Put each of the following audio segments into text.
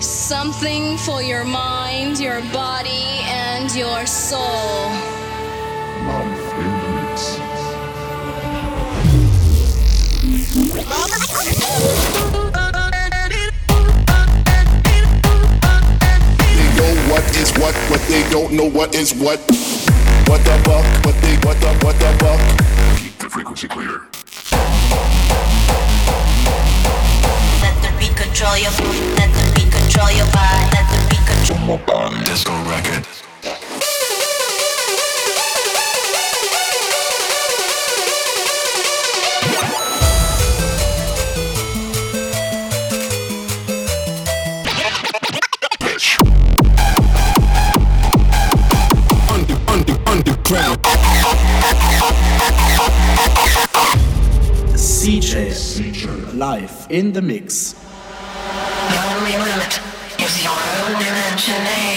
Something for your mind, your body, and your soul. They know what is what, but they don't know what is what. What the fuck? What they what the what the fuck? Keep the frequency clear. Control your Let the beat control your body. Let the beat control. Disco record. Bitch. Under under underground. CJ live in the mix. Only limit is your own imagination.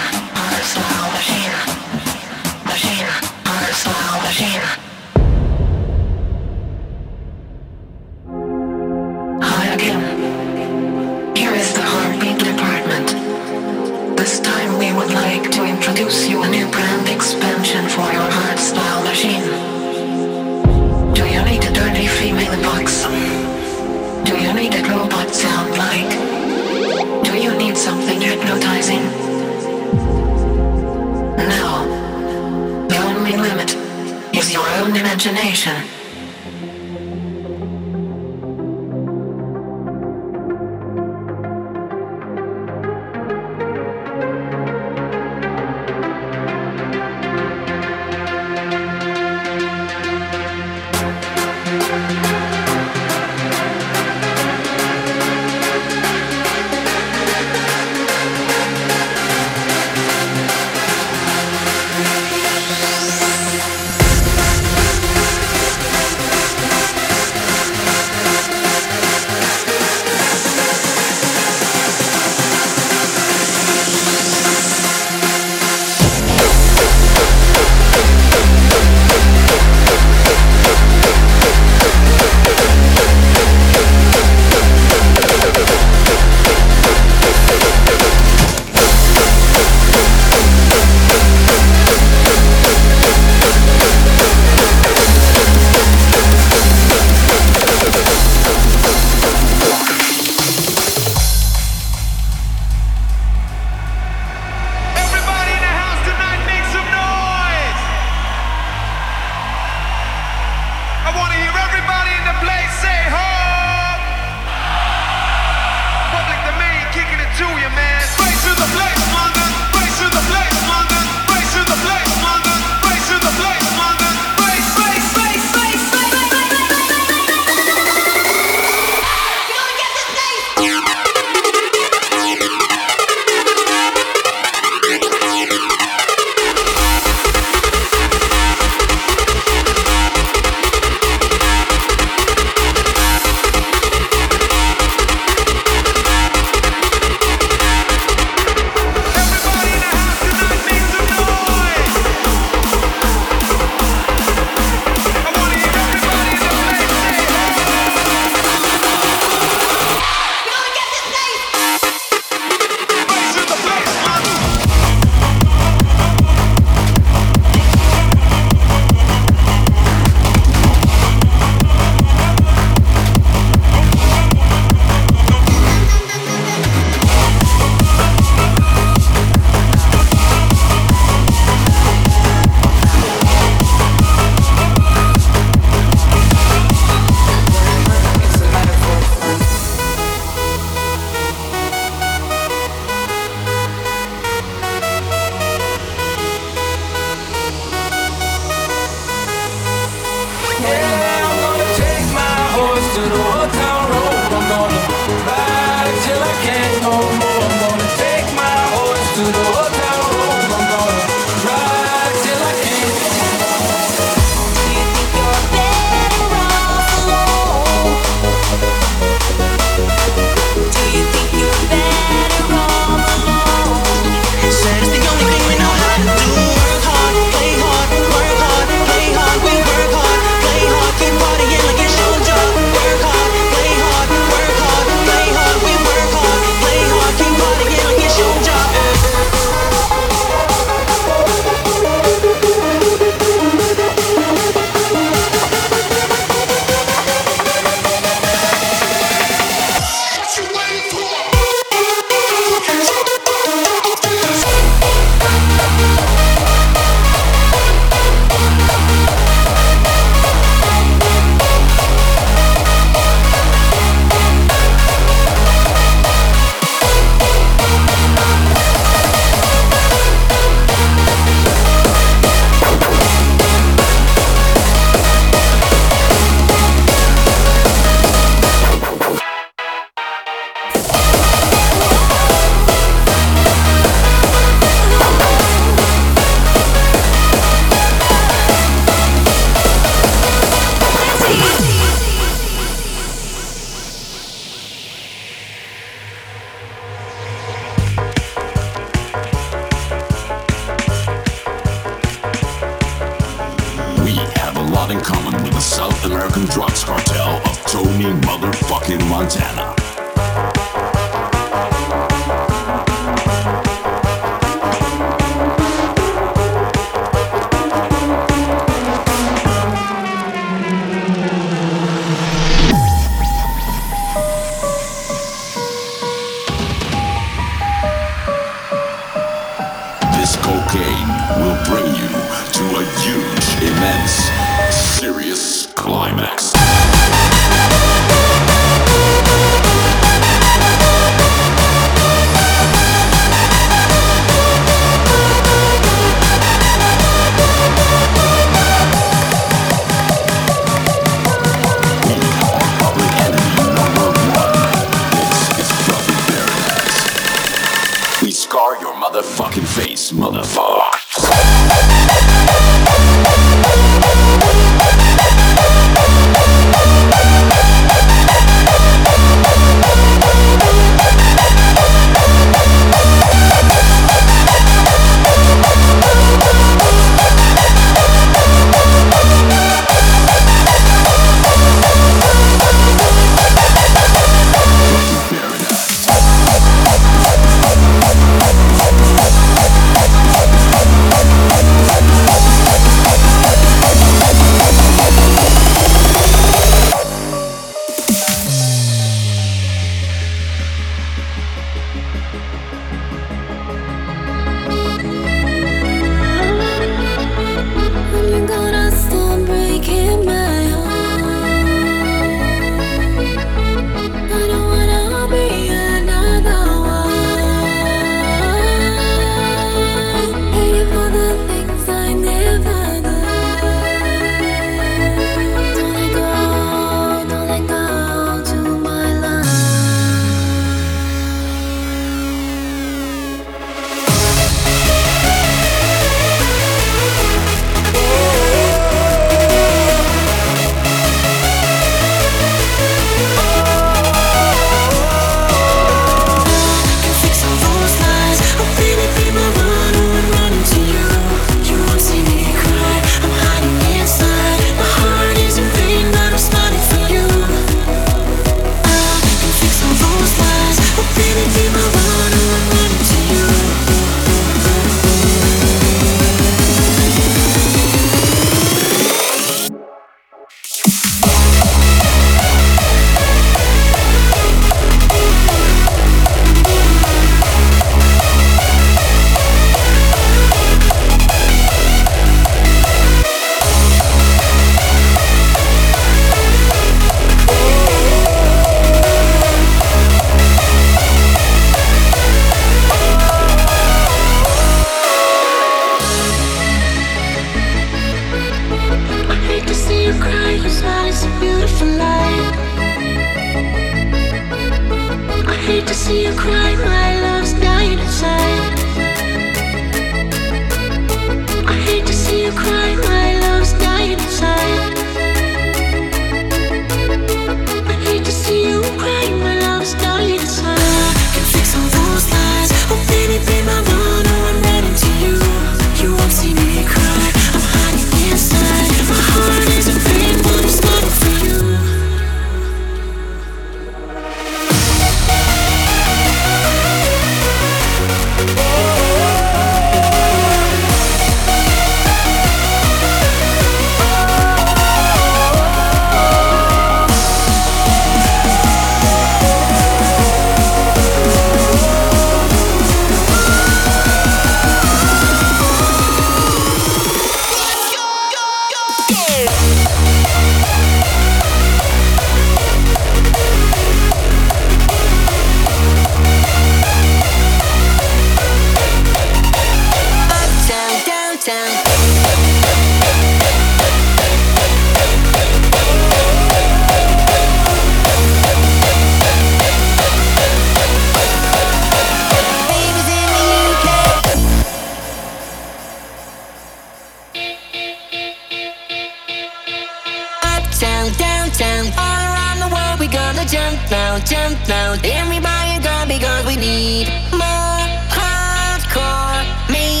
to jump now, jump now. Everybody go because we need more hardcore. Me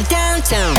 Downtown.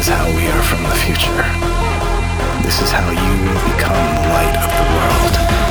is how we are from the future. This is how you will become the light of the world.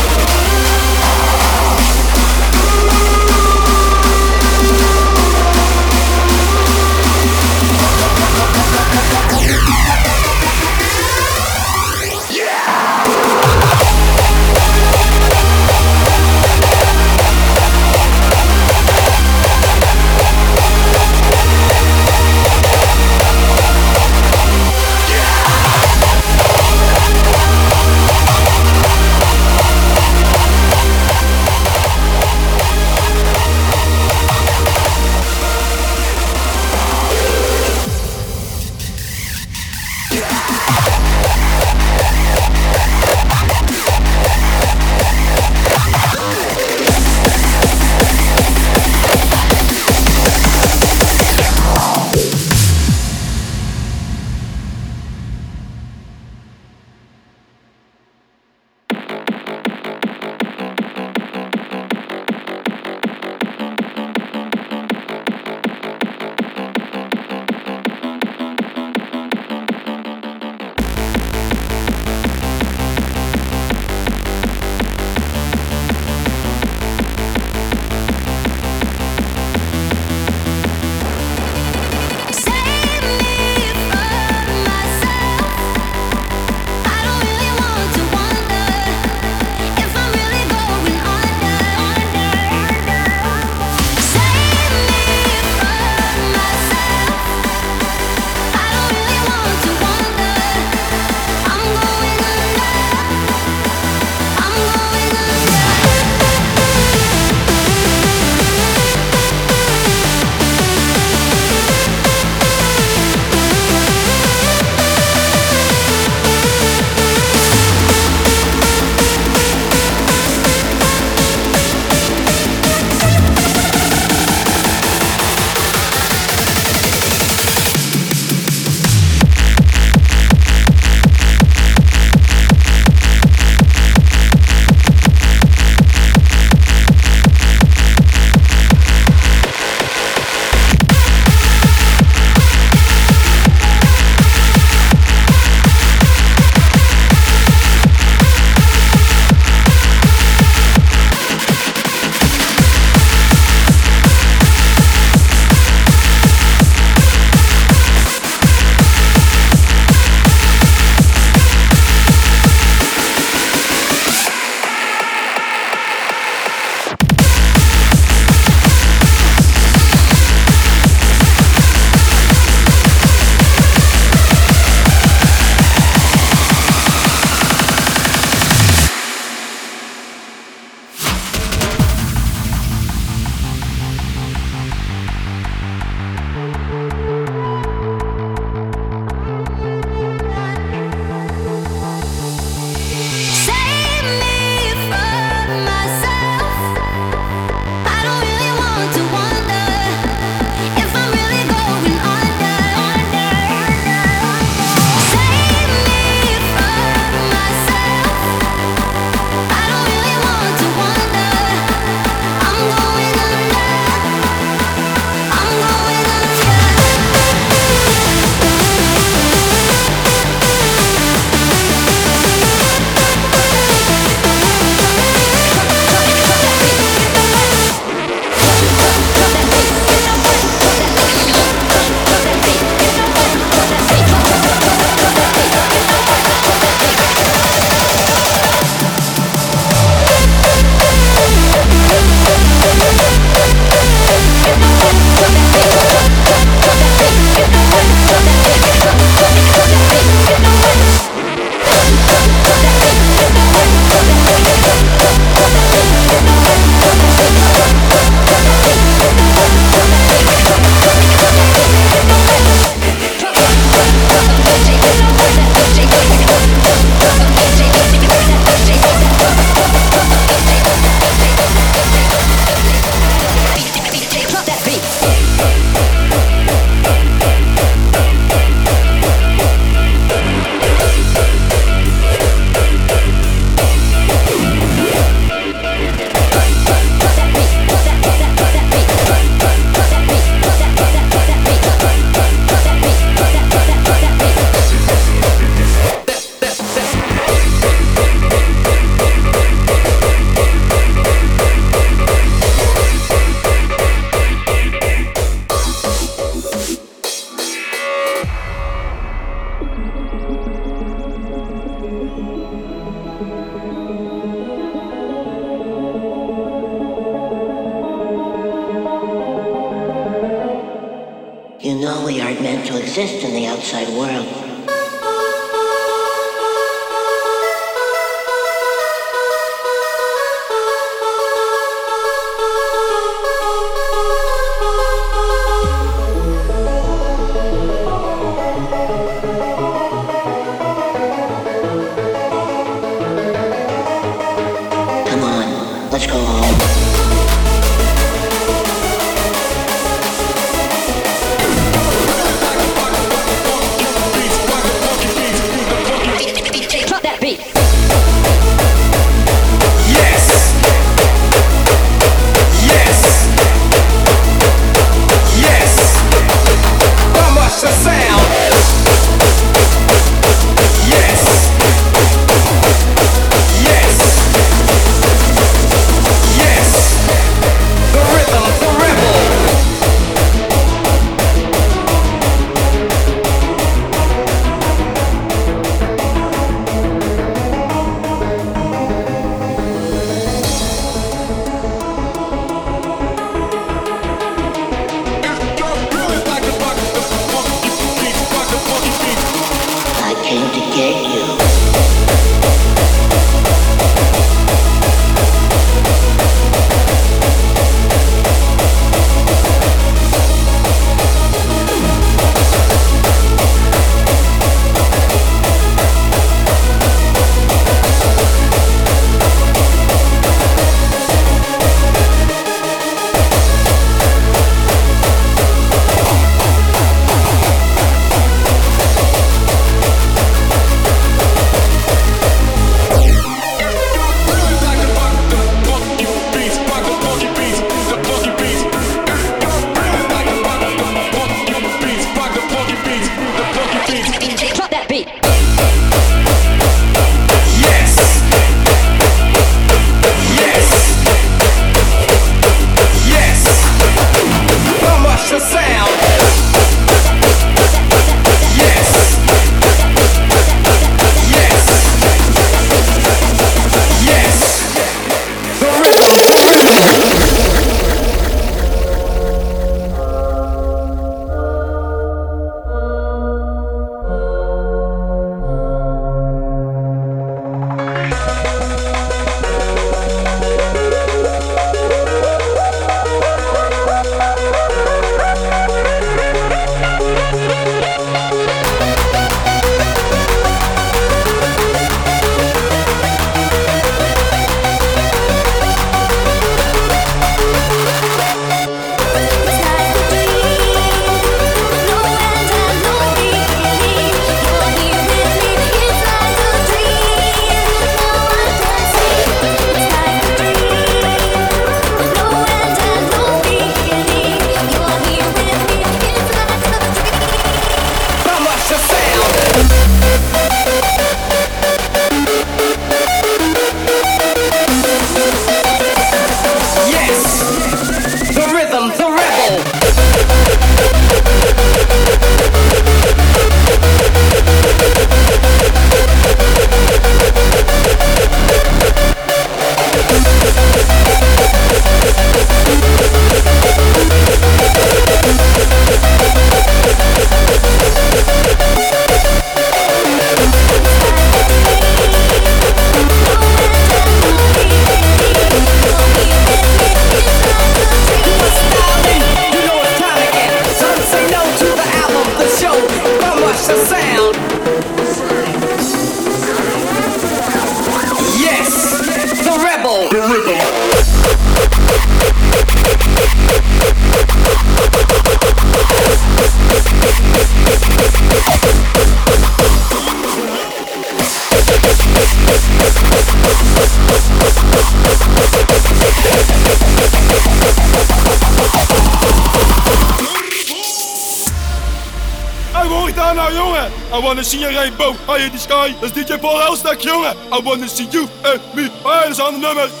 I wanna see you and me Eyes on the numbers.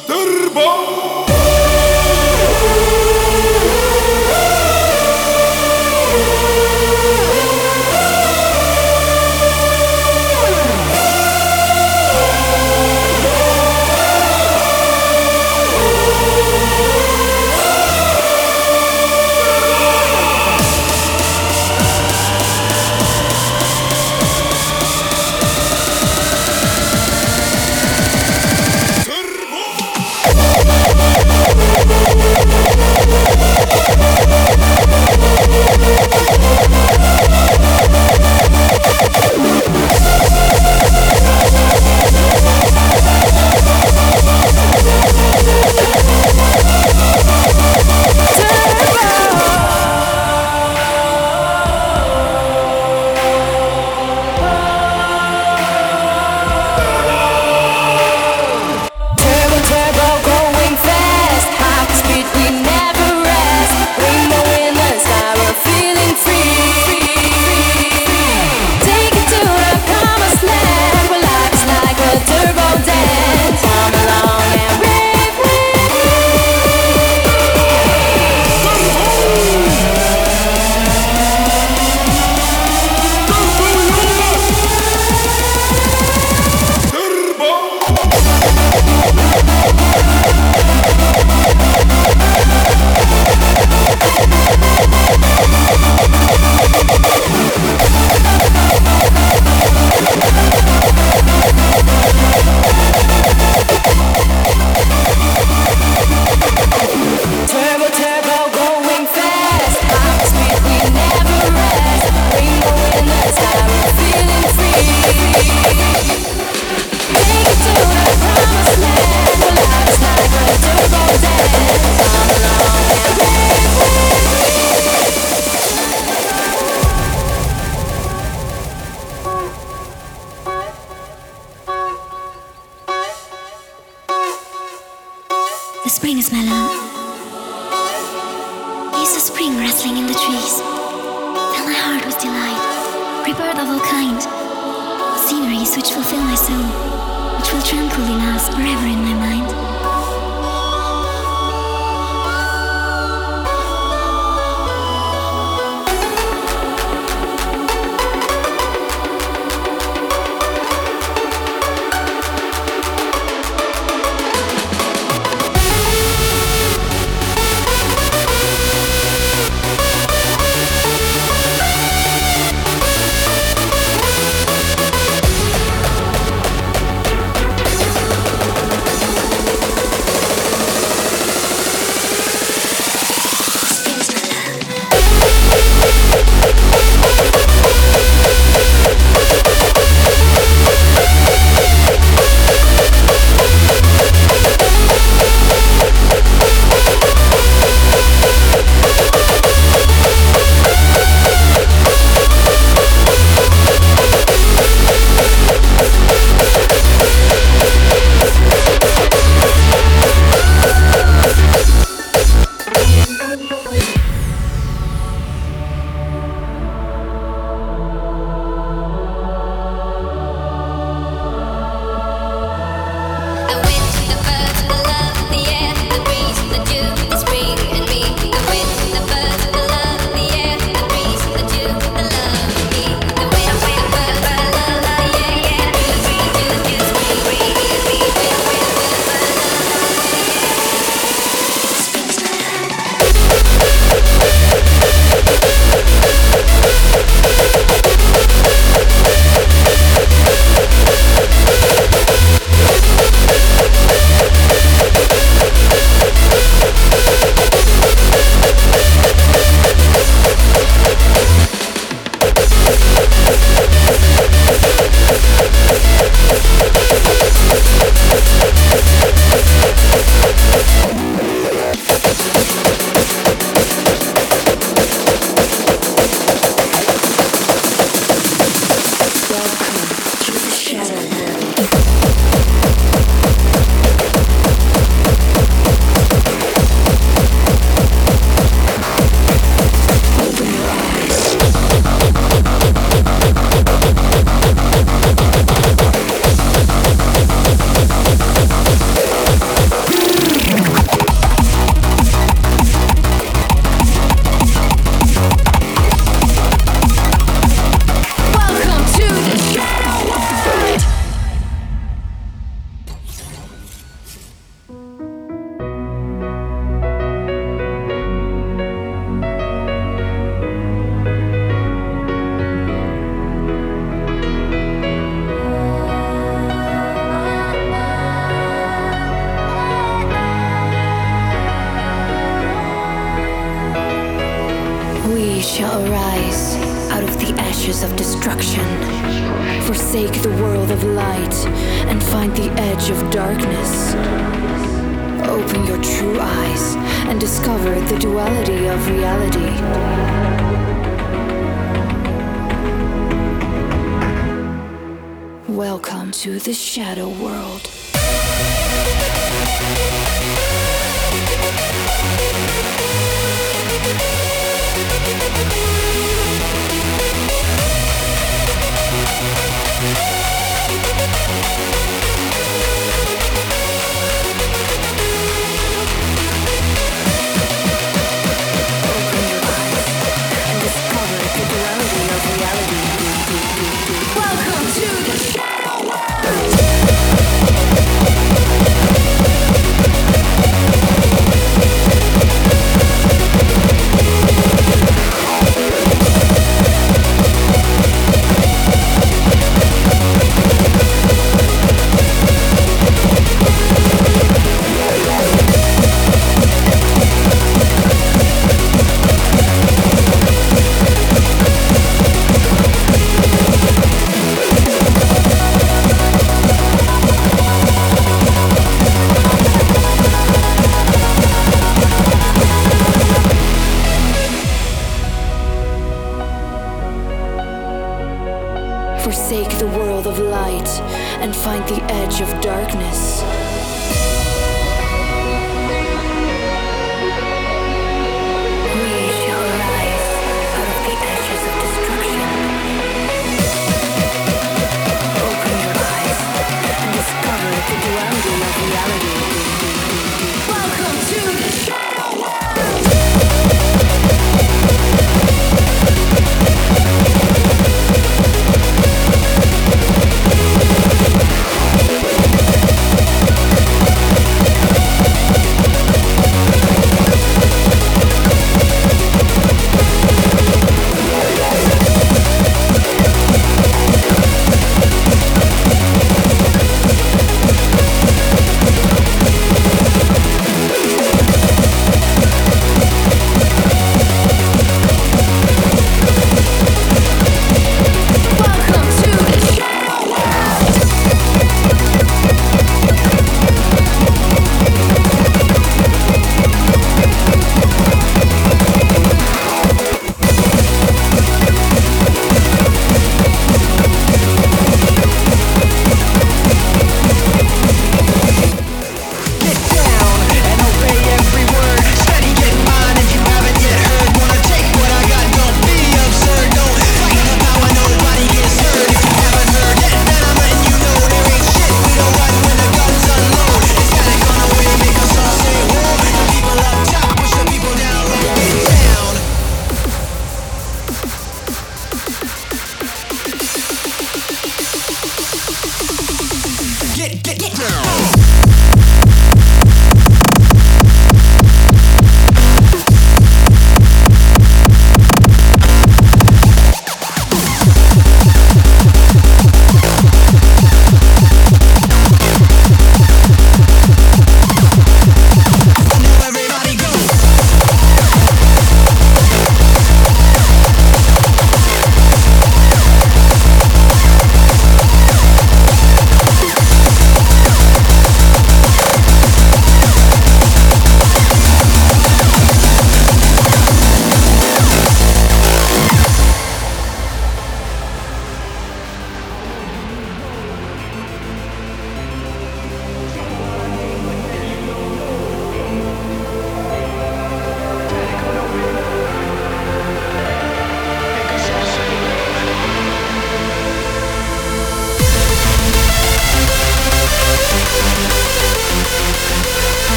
get, get, get down.